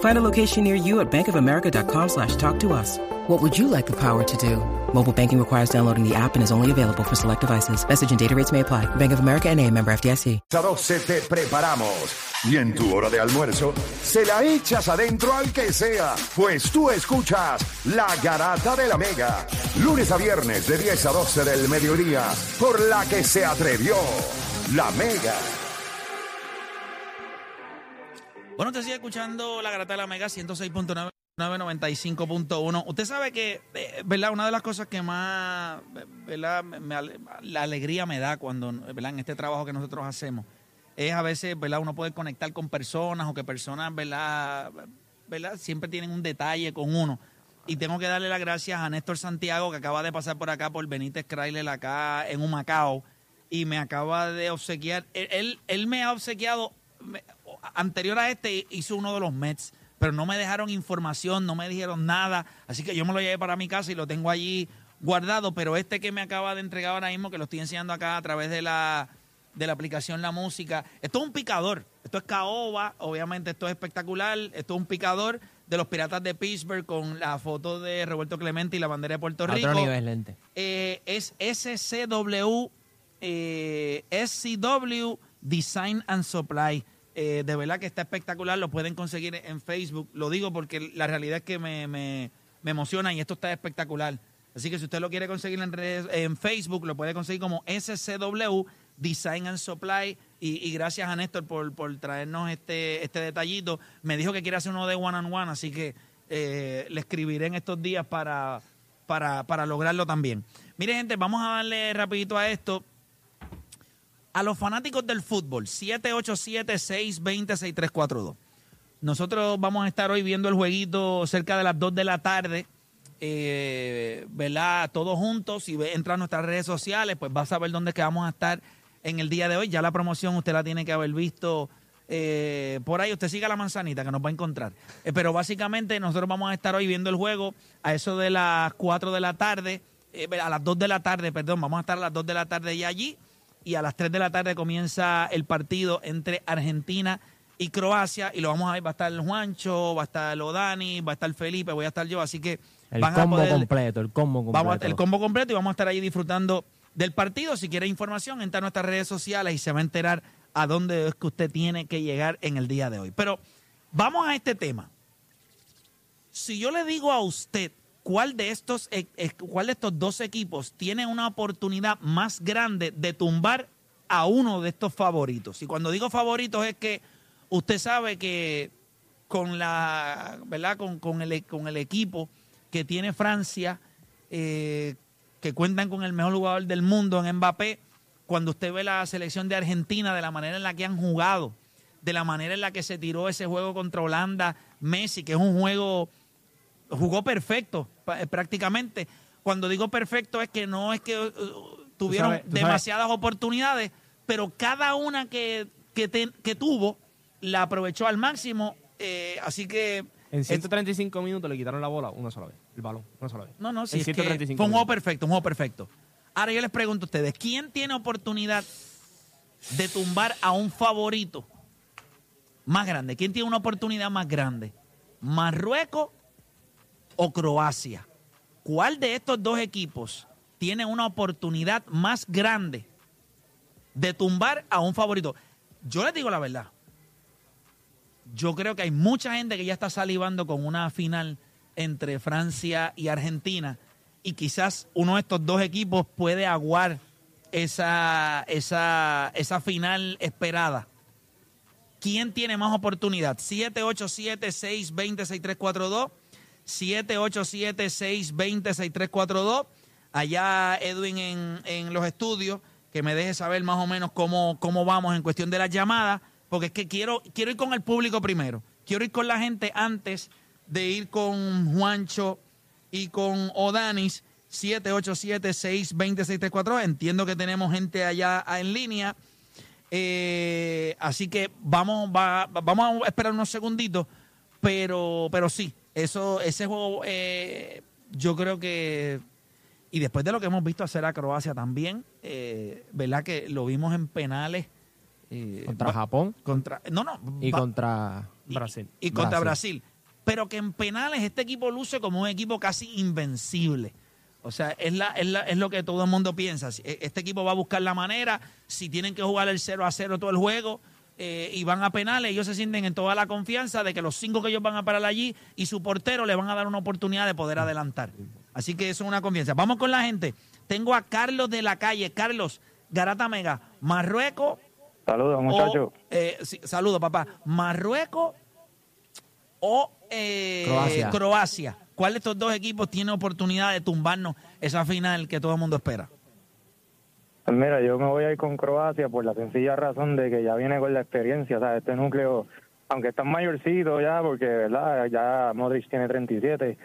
Find a location near you at bankofamerica.com slash talk to us. What would you like the power to do? Mobile banking requires downloading the app and is only available for select devices. Message and data rates may apply. Bank of America and a member FDIC. A 12 te preparamos. Y en tu hora de almuerzo, se la echas adentro al que sea, pues tú escuchas La Garata de la Mega. Lunes a viernes de 10 a 12 del mediodía, por la que se atrevió La Mega. Bueno, usted sigue escuchando la Garata de la Mega 106.9. 995.1. Usted sabe que, eh, ¿verdad? Una de las cosas que más, ¿verdad? La alegría me da cuando, ¿verdad? En este trabajo que nosotros hacemos, es a veces, ¿verdad? Uno puede conectar con personas o que personas, ¿verdad? ¿verdad? Siempre tienen un detalle con uno. Y tengo que darle las gracias a Néstor Santiago, que acaba de pasar por acá por Benítez Chrysler acá en Humacao, y me acaba de obsequiar. Él, él, me ha obsequiado, anterior a este, hizo uno de los Mets, pero no me dejaron información, no me dijeron nada, así que yo me lo llevé para mi casa y lo tengo allí guardado, pero este que me acaba de entregar ahora mismo, que lo estoy enseñando acá a través de la, de la aplicación La Música, esto es un picador, esto es caoba, obviamente esto es espectacular, esto es un picador de los Piratas de Pittsburgh con la foto de Roberto Clemente y la bandera de Puerto Rico. otro nivel, lente. Eh, es SCW, eh, SCW Design and Supply. Eh, de verdad que está espectacular, lo pueden conseguir en Facebook. Lo digo porque la realidad es que me, me- me emociona y esto está espectacular. Así que si usted lo quiere conseguir en, redes- en Facebook, lo puede conseguir como SCW Design and Supply. Y, y gracias a Néstor por, por traernos este, este detallito. Me dijo que quiere hacer uno de one on one, así que eh, le escribiré en estos días para, para, para lograrlo también. Mire, gente, vamos a darle rapidito a esto. A los fanáticos del fútbol, 787-620-6342. Nosotros vamos a estar hoy viendo el jueguito cerca de las 2 de la tarde, eh, ¿verdad? Todos juntos. Si entra a nuestras redes sociales, pues va a saber dónde vamos a estar en el día de hoy. Ya la promoción usted la tiene que haber visto eh, por ahí. Usted siga la manzanita que nos va a encontrar. Eh, pero básicamente nosotros vamos a estar hoy viendo el juego a eso de las 4 de la tarde, eh, a las 2 de la tarde, perdón, vamos a estar a las 2 de la tarde ya allí y a las 3 de la tarde comienza el partido entre Argentina y Croacia y lo vamos a ver, va a estar el Juancho, va a estar Odani, va a estar Felipe, voy a estar yo, así que El van a combo poder- completo, el combo completo. Vamos a, el combo completo y vamos a estar ahí disfrutando del partido. Si quiere información, entra a nuestras redes sociales y se va a enterar a dónde es que usted tiene que llegar en el día de hoy. Pero vamos a este tema. Si yo le digo a usted cuál de estos, eh, eh, cuál de estos dos equipos tiene una oportunidad más grande de tumbar a uno de estos favoritos. Y cuando digo favoritos es que usted sabe que con la, ¿verdad? Con, con el, con el equipo que tiene Francia, eh, que cuentan con el mejor jugador del mundo en Mbappé, cuando usted ve la selección de Argentina, de la manera en la que han jugado, de la manera en la que se tiró ese juego contra Holanda, Messi, que es un juego, jugó perfecto prácticamente. Cuando digo perfecto es que no es que uh, tuvieron sabes- tú sabes- demasiadas oportunidades, pero cada una que, que, te- que tuvo la aprovechó al máximo. eh, así que En 135 minutos le quitaron la bola una sola vez, el balón, una sola vez. no, no, sí, 135 fue un juego minutos. perfecto, un juego perfecto. Ahora yo les pregunto a ustedes, ¿quién tiene oportunidad de tumbar a un favorito más grande? ¿Quién tiene una oportunidad más grande? ¿Marruecos o Croacia? ¿Cuál de estos dos equipos tiene una oportunidad más grande de tumbar a un favorito? Yo les digo la verdad. Yo creo que hay mucha gente que ya está salivando con una final entre Francia y Argentina y quizás uno de estos dos equipos puede aguar esa, esa, esa final esperada. ¿Quién tiene más oportunidad? 787-620-6342. 787-620-6342. Allá Edwin en, en los estudios, que me deje saber más o menos cómo, cómo vamos en cuestión de las llamadas, porque es que quiero, quiero ir con el público primero. Quiero ir con la gente antes de ir con Juancho y con Odanis. 787-620-6342. Entiendo que tenemos gente allá en línea. Eh, así que vamos, va- vamos a esperar unos segunditos, pero, pero sí, eso, ese juego, eh, yo creo que, y después de lo que hemos visto hacer a Croacia también, eh, ¿verdad? Que lo vimos en penales. eh, Contra va- Japón Contra, no, no. y va- contra Brasil. Y, contra Brasil. Pero que en penales este equipo luce como un equipo casi invencible. O sea, es, la, es, la- es lo que todo el mundo piensa. E- Este equipo va a buscar la manera. Si tienen que jugar el 0 a 0 todo el juego eh, y van a penales, ellos se sienten en toda la confianza de que los cinco que ellos van a parar allí y su portero le van a dar una oportunidad de poder adelantar. Así que eso es una confianza. Vamos con la gente. Tengo a Carlos de la calle. Carlos, Garata Mega, Marruecos Saludos, muchachos. eh, sí, saludos, papá. Marruecos o eh, Croacia. Croacia. ¿Cuál de estos dos equipos tiene oportunidad de tumbarnos esa final que todo el mundo espera? Pues Mira, yo me voy a ir con Croacia por la sencilla razón de que ya viene con la experiencia, o sea, este núcleo, aunque están mayorcitos ya, porque, ¿verdad? Ya Modric tiene 37,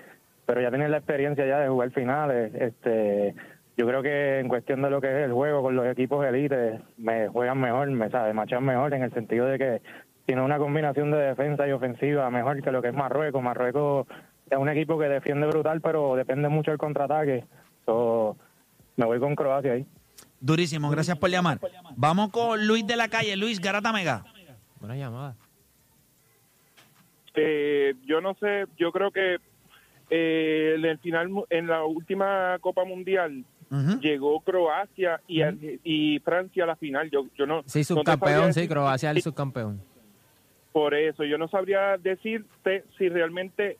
pero ya tienen la experiencia ya de jugar finales. Este, yo creo que en cuestión de lo que es el juego con los equipos élites, me juegan mejor, me sabe, machan mejor en el sentido de que tiene una combinación de defensa y ofensiva mejor que lo que es Marruecos. Marruecos es un equipo que defiende brutal, pero depende mucho del contraataque. So, me voy con Croacia ahí. Durísimo, gracias por llamar. Vamos con Luis de la calle. Luis Garata Mega. Buena llamada. Eh, yo no sé, yo creo que eh, en el final, en la última Copa Mundial, llegó Croacia y, Francia a la final. Yo, yo no. Sí, subcampeón, sí, Croacia el subcampeón. Por eso, yo no sabría decirte si realmente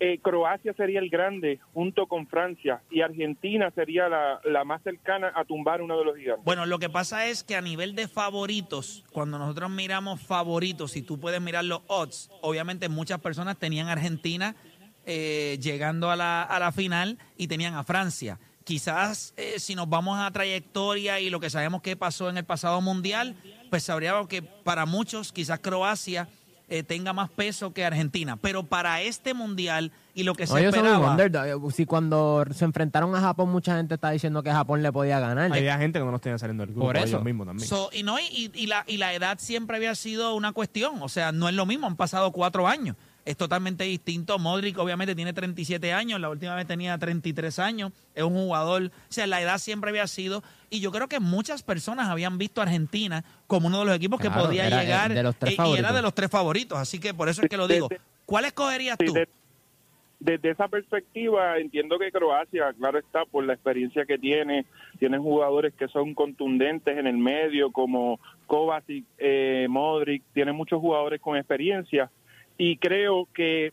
eh, Croacia sería el grande junto con Francia y Argentina sería la, la más cercana a tumbar uno de los gigantes. Bueno, lo que pasa es que a nivel de favoritos, cuando nosotros miramos favoritos, y tú puedes mirar los odds, obviamente muchas personas tenían Argentina eh, llegando a la, a la final y tenían a Francia. Quizás eh, si nos vamos a trayectoria y lo que sabemos que pasó en el pasado mundial, pues sabríamos que para muchos quizás Croacia eh, tenga más peso que Argentina. Pero para este mundial y lo que se No, esperaba... underdog. Si cuando se enfrentaron a Japón, mucha gente está diciendo que Japón le podía ganar. Había gente que no nos tenía saliendo del grupo. Por eso. ellos mismos también. So, y, no, y, y la, y la edad siempre había sido una cuestión. O sea, no es lo mismo, han pasado cuatro años. Es totalmente distinto. Modric obviamente tiene 37 años, la última vez tenía 33 años. Es un jugador, o sea, la edad siempre había sido. Y yo creo que muchas personas habían visto a Argentina como uno de los equipos que podía era, llegar. de los tres y- y era de los tres favoritos. Así que por eso es que lo digo. ¿Cuál escogerías tú? de- desde esa perspectiva entiendo que Croacia, claro está, por la experiencia que tiene, tiene jugadores que son contundentes en el medio como Kovacic, eh, Modric, tiene muchos jugadores con experiencia y creo que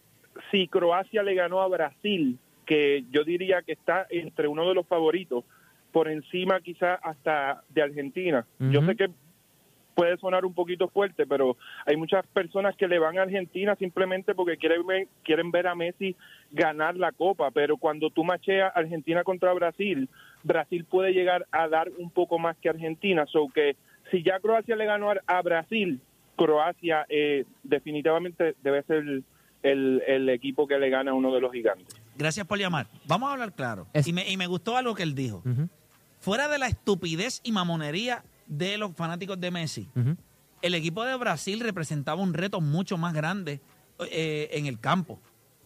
si Croacia le ganó a Brasil, que yo diría que está entre uno de los favoritos, por encima quizás hasta de Argentina. Yo sé que puede sonar un poquito fuerte, pero hay muchas personas que le van a Argentina simplemente porque quieren ver, quieren ver a Messi ganar la Copa, pero cuando tú macheas Argentina contra Brasil, Brasil puede llegar a dar un poco más que Argentina, so que si ya Croacia le ganó a Brasil, Croacia eh, definitivamente debe ser el, el- el equipo que le gana a uno de los gigantes. Gracias por llamar. Vamos a hablar claro. Es- Y, me, y me gustó algo que él dijo. Fuera de la estupidez y mamonería de los fanáticos de Messi, el equipo de Brasil representaba un reto mucho más grande eh, en el campo.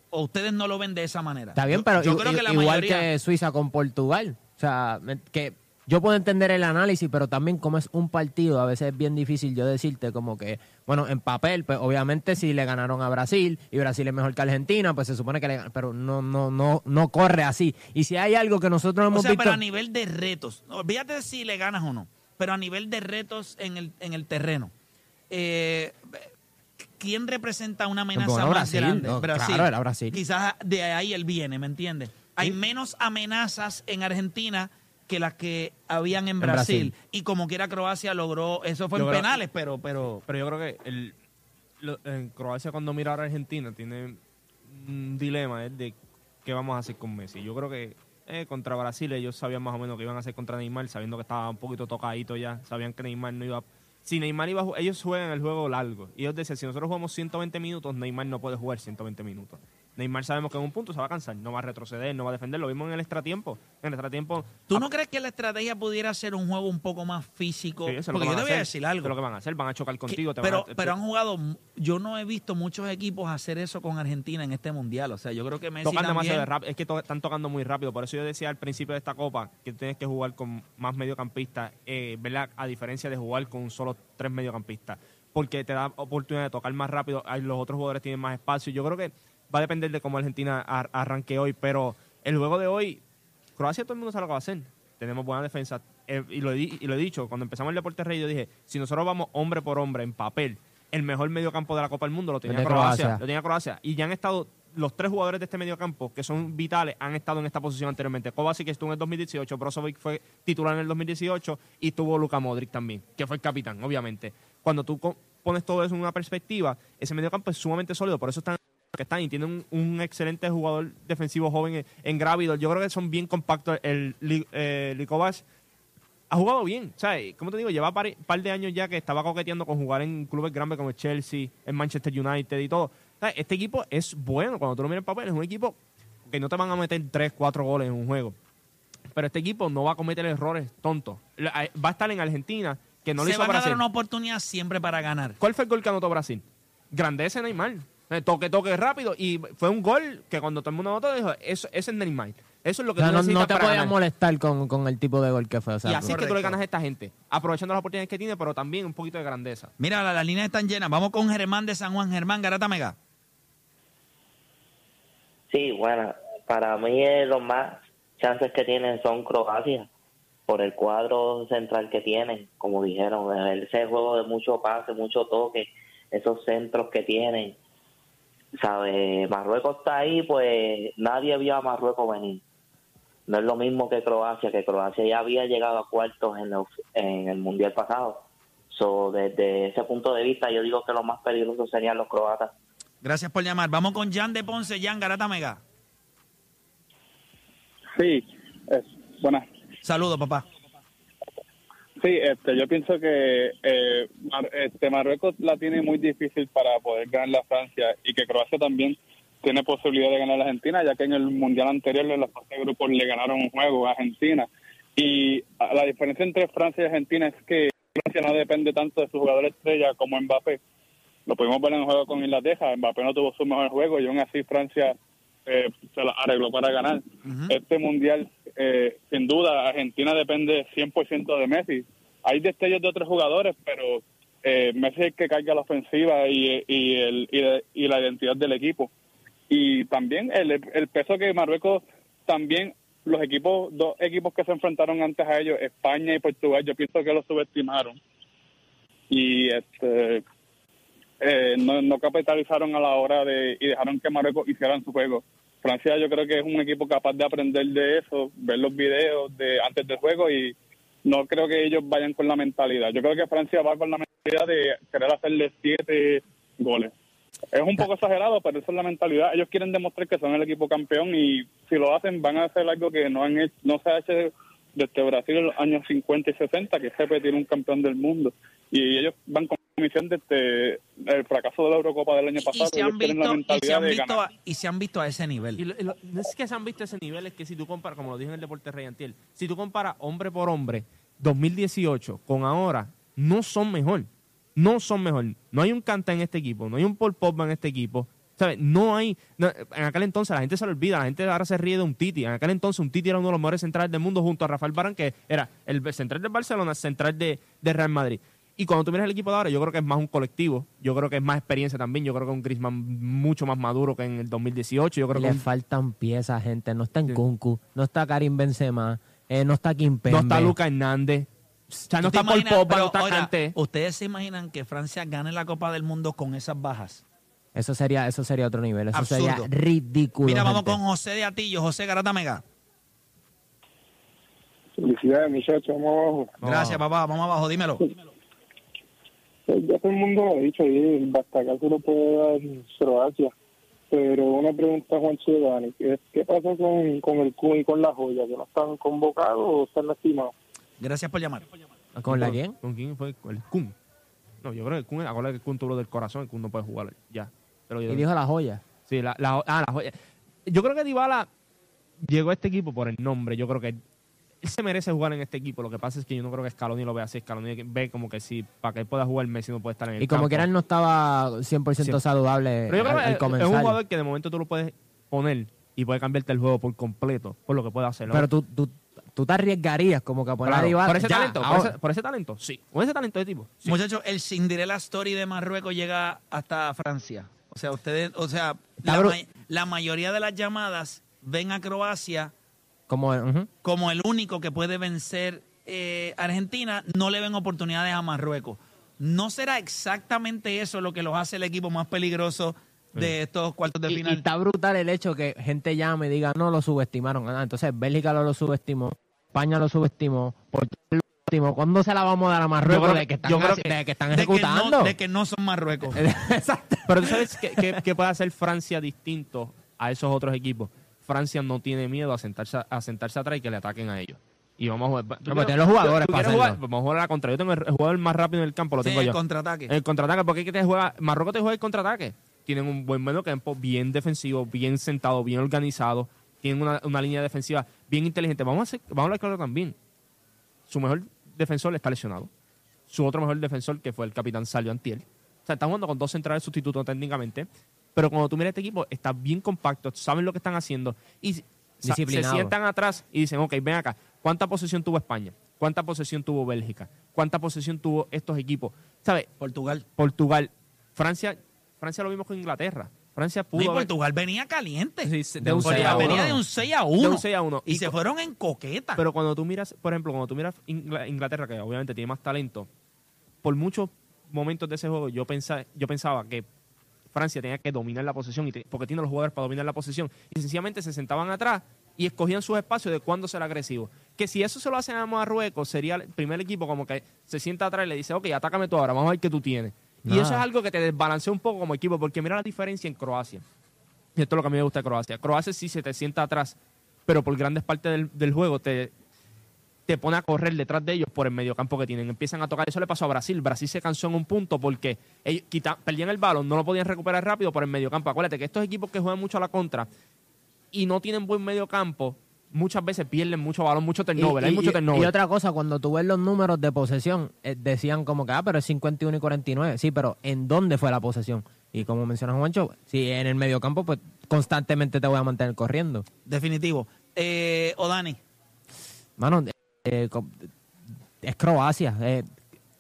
¿O ustedes no lo ven de esa manera? Está bien, pero yo creo que la igual mayoría- que Suiza con Portugal. O sea, que yo puedo entender el análisis, pero también como es un partido, a veces es bien difícil yo decirte como que, bueno, en papel, pues obviamente si le ganaron a Brasil y Brasil es mejor que Argentina, pues se supone que le ganan, pero no, no, no, no corre así. Y si hay algo que nosotros O hemos sea, visto... pero a nivel de retos, olvídate si le ganas o no, pero a nivel de retos en el, en el terreno, eh, ¿quién representa una amenaza Bueno, más Brasil, grande? no, claro, era Brasil. Quizás de ahí él viene, ¿me entiendes? Hay menos amenazas en Argentina que las que habían en En Brasil. Brasil. Y como quiera Croacia logró, eso fue en penales, pero, pero Pero yo creo que el, lo- en Croacia cuando mira a Argentina tiene un dilema es de qué vamos a hacer con Messi. Yo creo que eh, contra Brasil ellos sabían más o menos qué iban a hacer contra Neymar, sabiendo que estaba un poquito tocadito ya, sabían que Neymar no iba. Si Neymar iba a ellos juegan el juego largo y ellos decían, si nosotros jugamos 120 minutos, Neymar no puede jugar 120 minutos. Neymar sabemos que en un punto se va a cansar, no va a retroceder, no va a defender, lo vimos en el extratiempo. En el extratiempo ¿Tú no crees que la estrategia pudiera ser un juego un poco más físico? Sí, Porque que yo te voy a decir algo. lo que van a hacer, van a chocar contigo. Que- te van pero, a- pero han jugado, yo no he visto muchos equipos hacer eso con Argentina en este mundial. O sea, yo creo que Messi tocan también, demasiado rápido. Es que to- están tocando muy rápido. Por eso yo decía al principio de esta copa que tienes que jugar con más mediocampistas, eh, ¿verdad? A diferencia de jugar con solo tres mediocampistas. Porque te da oportunidad de tocar más rápido. Los otros jugadores tienen más espacio. Yo creo que va a depender de cómo Argentina ar- arranque hoy. Pero el juego de hoy, Croacia todo el mundo sabe lo que va a hacer. Tenemos buena defensa. Eh, y, lo y lo he dicho, cuando empezamos el Deporte Rey, yo dije, si nosotros vamos hombre por hombre en papel, el mejor mediocampo de la Copa del Mundo lo tenía Croacia, Croacia. Lo tenía Croacia. Y ya han estado, los tres jugadores de este mediocampo, que son vitales, han estado en esta posición anteriormente. Kovacic estuvo en el 2018, Brozovic fue titular en el 2018 y tuvo Luka Modric también, que fue el capitán, obviamente. Cuando tú pones todo eso en una perspectiva, ese mediocampo es sumamente sólido, por eso están que están y tienen un, un excelente jugador defensivo joven en, en Gravidor. Yo creo que son bien compactos. El eh, ha jugado bien, ¿sabes? Como te digo, lleva par, par de años ya que estaba coqueteando con jugar en clubes grandes como el Chelsea, en Manchester United y todo. ¿Sabes? Este equipo es bueno, cuando tú lo miras en papel, es un equipo que no te van a meter 3, 4 goles en un juego. Pero este equipo no va a cometer errores tontos. La- Va a estar en Argentina, que no le se hizo van a Brasil. dar una oportunidad siempre para ganar. ¿Cuál fue el gol que anotó Brasil? Grandeza de Neymar. Eh, Toque, toque rápido. Y fue un gol que cuando todo el mundo anotó, dijo, eso, ese es Neymar. Eso es lo O que sea, tú no, necesitas no te para podías ganar. molestar con, con el tipo de gol que fue. O sea, Y así es que tú le ganas a esta gente. Aprovechando las oportunidades que tiene, pero también un poquito de grandeza. Mira, la- las líneas están llenas. Vamos con Germán de San Juan. Germán, Garata Mega. Sí, bueno, para mí los más chances que tienen son Croacia, por el cuadro central que tienen, como dijeron, ese juego de mucho pase, mucho toque, esos centros que tienen. ¿Sabe? Marruecos está ahí, pues nadie vio a Marruecos venir. No es lo mismo que Croacia, que Croacia ya había llegado a cuartos en, los- en el Mundial pasado. So, desde ese punto de vista, yo digo que los más peligrosos serían los croatas. Gracias por llamar. Vamos con Jan de Ponce. Jan, Garata Mega. Sí, es, buenas. Saludos, papá. Sí, este, yo pienso que eh, Mar- este, Marruecos la tiene muy difícil para poder ganar la Francia y que Croacia también tiene posibilidad de ganar a Argentina, ya que en el Mundial anterior en la fase de grupos le ganaron un juego a Argentina. Y la diferencia entre Francia y Argentina es que Francia no depende tanto de su jugador estrella como Mbappé. Lo pudimos ver en el juego con Inglaterra, Mbappé no tuvo su mejor juego y aún así Francia eh, se la arregló para ganar. Este mundial, eh, sin duda, Argentina depende 100% de Messi. Hay destellos de otros jugadores, pero eh, Messi es el que carga la ofensiva y, y, el, y, y la identidad del equipo. Y también el, el peso que Marruecos también los equipos, dos equipos que se enfrentaron antes a ellos, España y Portugal, yo pienso que los subestimaron. Y este eh, no, no capitalizaron a la hora de y dejaron que Marruecos hicieran su juego. Francia yo creo que es un equipo capaz de aprender de eso, ver los videos de antes del juego y no creo que ellos vayan con la mentalidad. Yo creo que Francia va con la mentalidad de querer hacerle siete goles. Es un poco exagerado, pero esa es la mentalidad. Ellos quieren demostrar que son el equipo campeón y si lo hacen van a hacer algo que no han hecho, no se ha hecho desde Brasil en los años 50 y 60, que es repetir un campeón del mundo. Y ellos van con misión desde el fracaso de la Eurocopa del año Y, pasado. se han visto, y, se han visto a, y se han visto a ese nivel. Y lo- y lo- no es que se han visto ese nivel, es que si tú comparas, como lo dije en el Deporte Rey Antiel, si tú comparas hombre por hombre, 2018 con ahora, no son mejor. No son mejor. No hay un Canta en este equipo, no hay un Paul Pogba en este equipo. ¿Sabes? No hay. no, en aquel entonces la gente se lo olvida, la gente ahora se ríe de un Titi. En aquel entonces un Titi era uno de los mejores centrales del mundo junto a Rafael Barán, que era el central del Barcelona, el central de, de Real Madrid. Y cuando tú miras el equipo de ahora, yo creo que es más un colectivo, yo creo que es más experiencia también, yo creo que es un Griezmann mucho más maduro que en el 2018, yo creo que Le un- faltan piezas, gente. No está en Sí. Kunku, no está Karim Benzema, eh, no está Kimpembe. no está Luca Hernández, o sea, no ¿Tú te está Paul imaginas- Pogba, pero, no está oiga, Kanté. ¿Ustedes se imaginan que Francia gane la Copa del Mundo con esas bajas? Eso sería, eso sería otro nivel. Eso Absurdo. sería ridículo. Mira, vamos gente. con José de Atillo. José Garata Mega. Felicidades, muchachos, vamos abajo. Gracias, papá. Vamos abajo, dímelo. Pues ya todo el mundo lo ha dicho ahí, el bastacazo lo puede dar Croacia. Pero una pregunta, Juan Dani, ¿qué, ¿qué pasa con, con el Kun y con la joya? ¿Que no están convocados o están lastimados? Gracias por llamar. ¿Con la quién? ¿Con quién fue? ¿Con el Kun? No, yo creo que el Kun, acuérdate que el Kun tuvo del corazón, el Kun no puede jugar ya. Pero yo- Y dijo la joya. Sí, la, la- ah, la joya. Yo creo que Dybala llegó a este equipo por el nombre. Yo creo que él, se merece jugar en este equipo. Lo que pasa es que yo no creo que Scaloni lo vea así. Scaloni ve como que sí, para que él pueda jugar Messi no puede estar en el Y como campo. quiera, él no estaba 100% Sí. saludable Pero yo creo al, que comenzar. es un jugador que de momento tú lo puedes poner y puede cambiarte el juego por completo, por lo que puede hacer. ¿no? Pero tú, tú, tú te arriesgarías como que a poner Claro, a Dybala- por ese ya, talento, por ese, por ese talento, sí. Con ese talento de tipo. sí. Muchachos, el Cinderella Story de Marruecos llega hasta Francia. O sea, ustedes, o sea, la, Cabrón. ma- la mayoría de las llamadas ven a Croacia Como, como el único que puede vencer eh, Argentina, no le ven oportunidades a Marruecos. ¿No será exactamente eso lo que los hace el equipo más peligroso de estos cuartos de Y- y, final? está brutal el hecho que gente llame y diga, no, lo subestimaron. Ah, entonces, Bélgica lo, lo subestimó, España lo subestimó, Portugal lo subestimó. ¿Cuándo se la vamos a dar a Marruecos Yo creo de que- están, yo creo haci- que- de que están de, que ejecutando? no, de que no son Marruecos. Exacto. Pero tú sabes que, que- que puede hacer Francia distinto a esos otros equipos. Francia no tiene miedo a sentarse, a sentarse atrás y que le ataquen a ellos. Y vamos a jugar. ¿tú pues quieres- tiene los jugadores para? Vamos a jugar a la contra. Yo tengo el jugador más rápido en el campo, lo Sí, tengo el contraataque. El contraataque, porque es que te juega, Marruecos te juega el contraataque. Tienen un buen medio campo, bien defensivo, bien sentado, bien organizado. Tienen una, una línea defensiva bien inteligente. Vamos a, hacer, vamos a hablar claro también. Su mejor defensor está lesionado. Su otro mejor defensor, que fue el capitán Salio Antiel. O sea, están jugando con dos centrales sustitutos técnicamente. Pero cuando tú miras este equipo, está bien compacto, saben lo que están haciendo. Y se sientan atrás y dicen, ok, ven acá, ¿cuánta posesión tuvo España? ¿Cuánta posesión tuvo Bélgica? ¿Cuánta posesión tuvo estos equipos? ¿Sabes? Portugal. Portugal, Francia, Francia lo vimos con Inglaterra. Francia No, pudo y haber- Portugal venía caliente. Sí, de un Portugal 6 a venía de un 6 a 1. De un 6 a 1. Y, Y se fueron en coqueta. Pero cuando tú miras, por ejemplo, cuando tú miras Ingla- Inglaterra, que obviamente tiene más talento, por muchos momentos de ese juego yo pensaba, yo pensaba que Francia tenía que dominar la posesión y te- porque tiene los jugadores para dominar la posesión y sencillamente se sentaban atrás y escogían sus espacios de cuándo ser agresivo. Que si eso se lo hacen a Marruecos, sería el primer equipo como que se sienta atrás y le dice, ok, atácame tú ahora, vamos a ver qué tú tienes. Y eso es algo que te desbalancea un poco como equipo, porque mira la diferencia en Croacia. Y esto es lo que a mí me gusta de Croacia. Croacia sí se te sienta atrás, pero por grandes partes del, del juego te, te pone a correr detrás de ellos por el mediocampo que tienen. Empiezan a tocar. Eso le pasó a Brasil. Brasil se cansó en un punto porque ellos quita- perdían el balón, no lo podían recuperar rápido por el mediocampo. Acuérdate que estos equipos que juegan mucho a la contra y no tienen buen mediocampo, muchas veces pierden mucho balón, mucho turnover. Y- Hay mucho turnover. y otra cosa, cuando tú ves los números de posesión, eh, decían como que, ah, pero es 51 y 49. Sí, pero ¿en dónde fue la posesión? Y como menciona Juancho, si en el mediocampo, pues constantemente te voy a mantener corriendo. Definitivo. Eh, o Dani. Mano, eh, es Croacia. eh,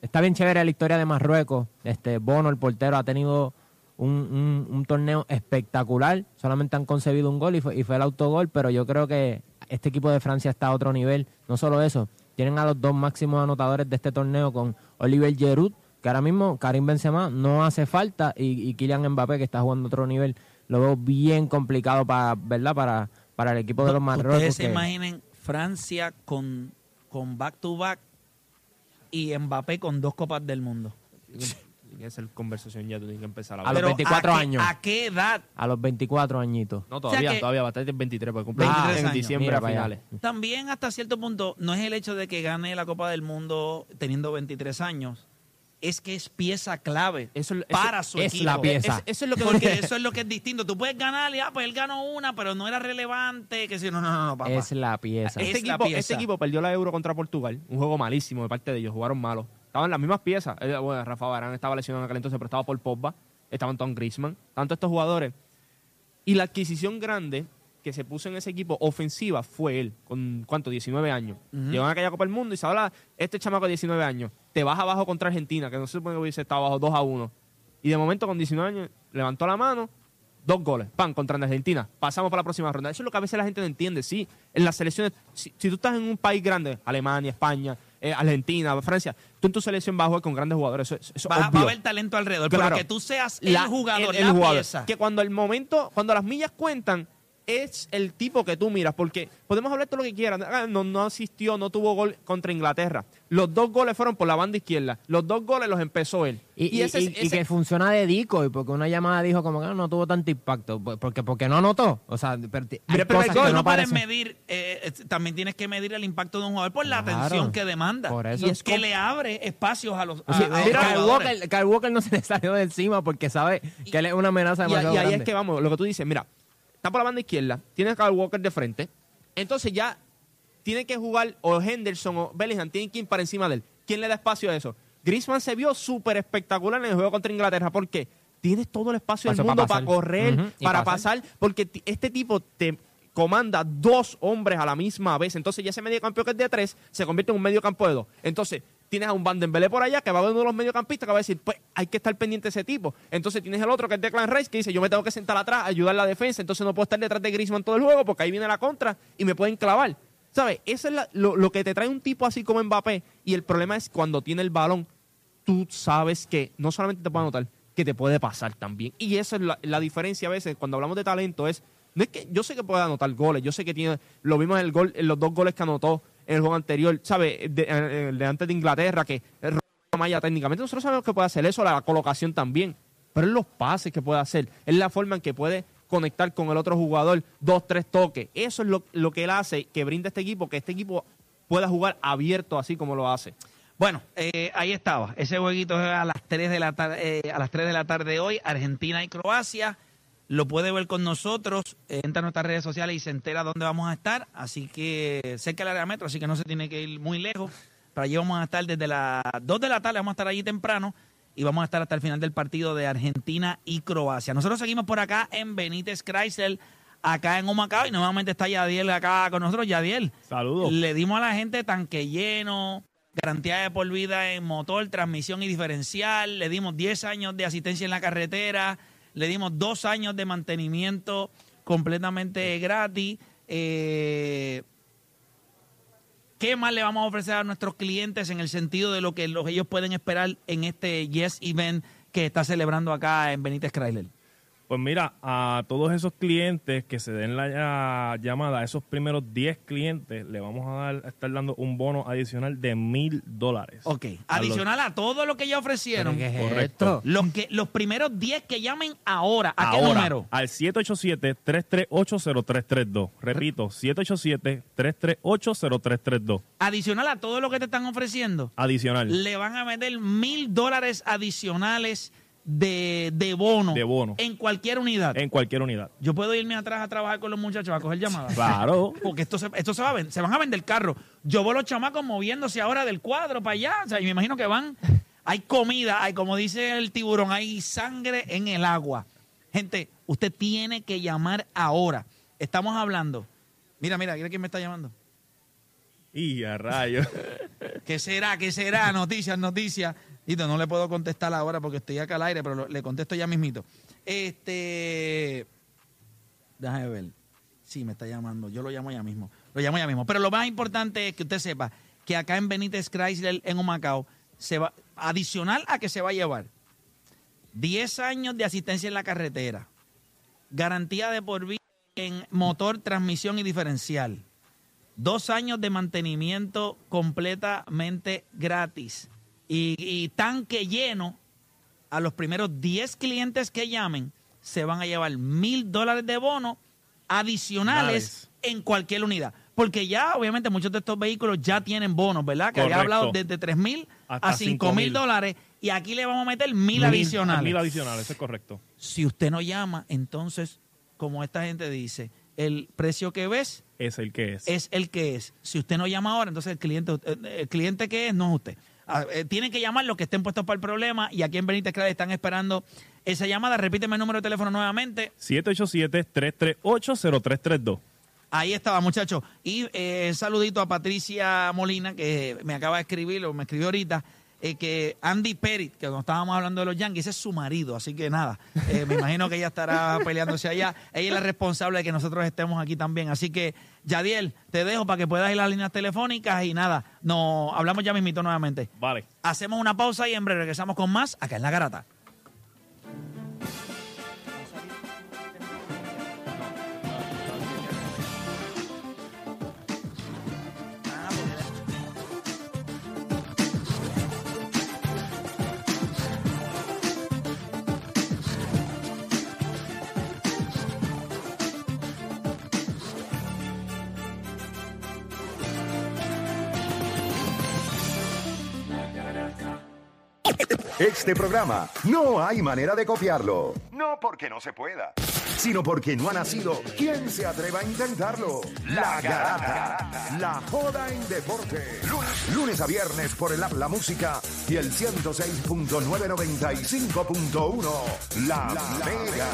está bien chévere la historia de Marruecos. Este Bono, el portero, ha tenido un, un- un torneo espectacular. Solamente han concebido un gol y fue, y fue el autogol, pero yo creo que este equipo de Francia está a otro nivel. No solo eso, tienen a los dos máximos anotadores de este torneo con Oliver Giroud, que ahora mismo Karim Benzema no hace falta, y, y Kylian Mbappé, que está jugando a otro nivel. Lo veo bien complicado para, ¿verdad? Para, para el equipo de los Marruecos. Ustedes se que- imaginen Francia con, con back to back y Mbappé con dos copas del mundo. Tiene que ser conversación ya, tú tienes que empezar a A hablar. los Pero 24 ¿a qué- años. ¿A qué edad? A los 24 añitos. No, todavía, O sea que- todavía, bastante 23, porque cumple 23 en años. diciembre Mira a finales. También hasta cierto punto no es el hecho de que gane la Copa del Mundo teniendo 23 años, es que es pieza clave Eso- eso- para su es equipo. la pieza. Es- eso es lo que Porque eso es lo que es distinto. Tú puedes ganar y ah, pues él ganó una, pero no era relevante. Que si no, no, no, no, papá. Es la pieza. Es Este la equipo, pieza. este equipo perdió la Euro contra Portugal, un juego malísimo de parte de ellos, jugaron malo. Estaban las mismas piezas. Eh, bueno, Rafa Barán estaba lesionado en aquel entonces, pero estaba por Pogba, estaban Tom Griezmann, tanto estos jugadores. Y la adquisición grande que se puso en ese equipo ofensiva fue él, con ¿cuánto? 19 años. Llegó a aquella Copa del Mundo y se habla, este chamaco de 19 años, te vas abajo contra Argentina, que no se supone que hubiese estado abajo 2 a 1. Y de momento con 19 años levantó la mano, dos goles, pan, contra Argentina. Pasamos para la próxima ronda. Eso es lo que a veces la gente no entiende. Sí, en las selecciones, si, si tú estás en un país grande, Alemania, España, eh, Argentina, Francia, tú en tu selección vas a jugar con grandes jugadores. Eso, eso es va, va a haber talento alrededor, Claro. pero que tú seas el jugador, el- el la jugador. pieza. Que cuando el momento, cuando las millas cuentan, es el tipo que tú miras, porque podemos hablar todo lo que quieran. Ah, No, no asistió, no tuvo gol contra Inglaterra. Los dos goles fueron por la banda izquierda. Los dos goles los empezó él. Y, y- ese y- y que funciona de decoy, porque una llamada dijo como que "Ah, no tuvo tanto impacto, pues, porque porque no anotó. O sea, pero Mira, pero el gol que no no puedes medir, eh, también tienes que medir el impacto de un jugador por la Claro. atención que demanda. Por eso. Y es que le abre espacios a los, a, Sí, a mira, Kyle. Walker, Kyle Walker no se le salió de encima porque sabe que él es una amenaza Y, demasiado y ahí grande. es que vamos, lo que tú dices, mira, está por la banda izquierda, tiene a Kyle Walker de frente, entonces ya tiene que jugar o Henderson o Bellingham, tienen que ir para encima de él. ¿Quién le da espacio a eso? Griezmann se vio súper espectacular en el juego contra Inglaterra, ¿por qué? Tienes todo el espacio del mundo para correr, para pasar. pasar, porque este tipo te comanda dos hombres a la misma vez. Entonces ya ese medio campo que es de tres se convierte en un medio campo de dos. Entonces tienes a un Van Dembélé por allá que va a ver uno de los mediocampistas que va a decir, pues hay que estar pendiente de ese tipo. Entonces tienes el otro que es Declan Rice que dice, yo me tengo que sentar atrás, ayudar la defensa, entonces no puedo estar detrás de Griezmann todo el juego porque ahí viene la contra y me pueden clavar. ¿Sabes? Eso es lo, lo que te trae un tipo así como Mbappé y el problema es cuando tiene el balón, tú sabes que no solamente te puede anotar, que te puede pasar también. Y esa es la, la diferencia a veces cuando hablamos de talento es no es que yo sé que puede anotar goles, yo sé que tiene lo vimos en el gol en los dos goles que anotó en el juego anterior, ¿sabes? De, eh, el de antes de Inglaterra que Maya técnicamente nosotros sabemos que puede hacer eso, la colocación también, pero es los pases que puede hacer, es la forma en que puede conectar con el otro jugador, dos, tres toques. Eso es lo, lo que él hace, que brinda este equipo, que este equipo pueda jugar abierto así como lo hace. Bueno, eh, ahí estaba. Ese jueguito a las 3 de la tarde, a las 3 de la tarde hoy, Argentina y Croacia. Lo puede ver con nosotros, entra a nuestras redes sociales y se entera dónde vamos a estar. Así que cerca del área metro, así que no se tiene que ir muy lejos. Para allí vamos a estar desde las 2 de la tarde, vamos a estar allí temprano y vamos a estar hasta el final del partido de Argentina y Croacia. Nosotros seguimos por acá en Benítez Chrysler, acá en Humacao y nuevamente está Yadiel acá con nosotros. Yadiel, Saludos. le dimos a la gente tanque lleno, garantía de por vida en motor, transmisión y diferencial, le dimos 10 años de asistencia en la carretera, le dimos 2 años de mantenimiento completamente gratis. Eh, ¿Qué más le vamos a ofrecer a nuestros clientes en el sentido de lo que los- ellos pueden esperar en este Yes Event que está celebrando acá en Benítez Chrysler? Pues mira, a todos esos clientes que se den la ya- llamada, a esos primeros 10 clientes, le vamos a, dar, a estar dando un bono adicional de mil dólares. Ok. A los- Adicional a todo lo que ya ofrecieron. ¿Pero qué es Correcto. esto? Los, que, los primeros 10 que llamen ahora. ¿A qué número? Al 787-338-0332. Repito, 787-338-0332. Adicional a todo lo que te están ofreciendo, Adicional. le van a meter mil dólares adicionales de, de bono. De bono. En cualquier unidad. En cualquier unidad. Yo puedo irme atrás a trabajar con los muchachos a coger llamadas. Claro. Porque esto se, esto se va a se van a vender carros. Yo veo los chamacos moviéndose ahora del cuadro para allá. O sea, yo me imagino que van. Hay comida, hay, como dice el tiburón, hay sangre en el agua. Gente, usted tiene que llamar ahora. Estamos hablando. Mira, mira, mira quién me está llamando. Y a rayos. ¿Qué será? ¿Qué será? Noticias, noticias. Dito, no le puedo contestar ahora porque estoy acá al aire, pero le contesto ya mismito. Este. Déjame ver. Sí, me está llamando. Yo lo llamo ya mismo. Lo llamo ya mismo. Pero lo más importante es que usted sepa que acá en Benítez Chrysler, en Humacao, se va, adicional a que se va a llevar 10 años de asistencia en la carretera, garantía de por vida en motor, transmisión y diferencial, dos años de mantenimiento completamente gratis y, y tanque lleno a los primeros 10 clientes que llamen se van a llevar mil dólares de bono adicionales en cualquier unidad. Porque ya, obviamente, muchos de estos vehículos ya tienen bonos, ¿verdad? Que había hablado desde 3 mil a 5 mil 5.000. dólares y aquí le vamos a meter mil, Mil- adicionales. Mil adicionales, eso es correcto. Si usted no llama, entonces, como esta gente dice, el precio que ves Es el que es. es el que es. Si usted no llama ahora, entonces el cliente, el cliente que es no es usted. Ah, eh, tienen que llamar los que estén puestos para el problema y aquí en Benítez Chrysler están esperando esa llamada. Repíteme el número de teléfono nuevamente. 787-338-0332. Ahí estaba, muchachos. Y eh, saludito a Patricia Molina, que me acaba de escribir, o me escribió ahorita, eh, que Andy Perit, que cuando estábamos hablando de los Yankees, ese es su marido, así que nada, eh, me imagino que ella estará peleándose allá. Ella es la responsable de que nosotros estemos aquí también. Así que, Yadiel, te dejo para que puedas ir a las líneas telefónicas y nada, nos hablamos ya mismito nuevamente. Vale. Hacemos una pausa y en breve regresamos con más acá en La Garata. Este programa no hay manera de copiarlo. No porque no se pueda, sino porque no ha nacido. ¿Quién se atreva a intentarlo? La Garata. La joda en deporte. Lunes, lunes a viernes por el app La Música y el 106.995.1. La, Mega.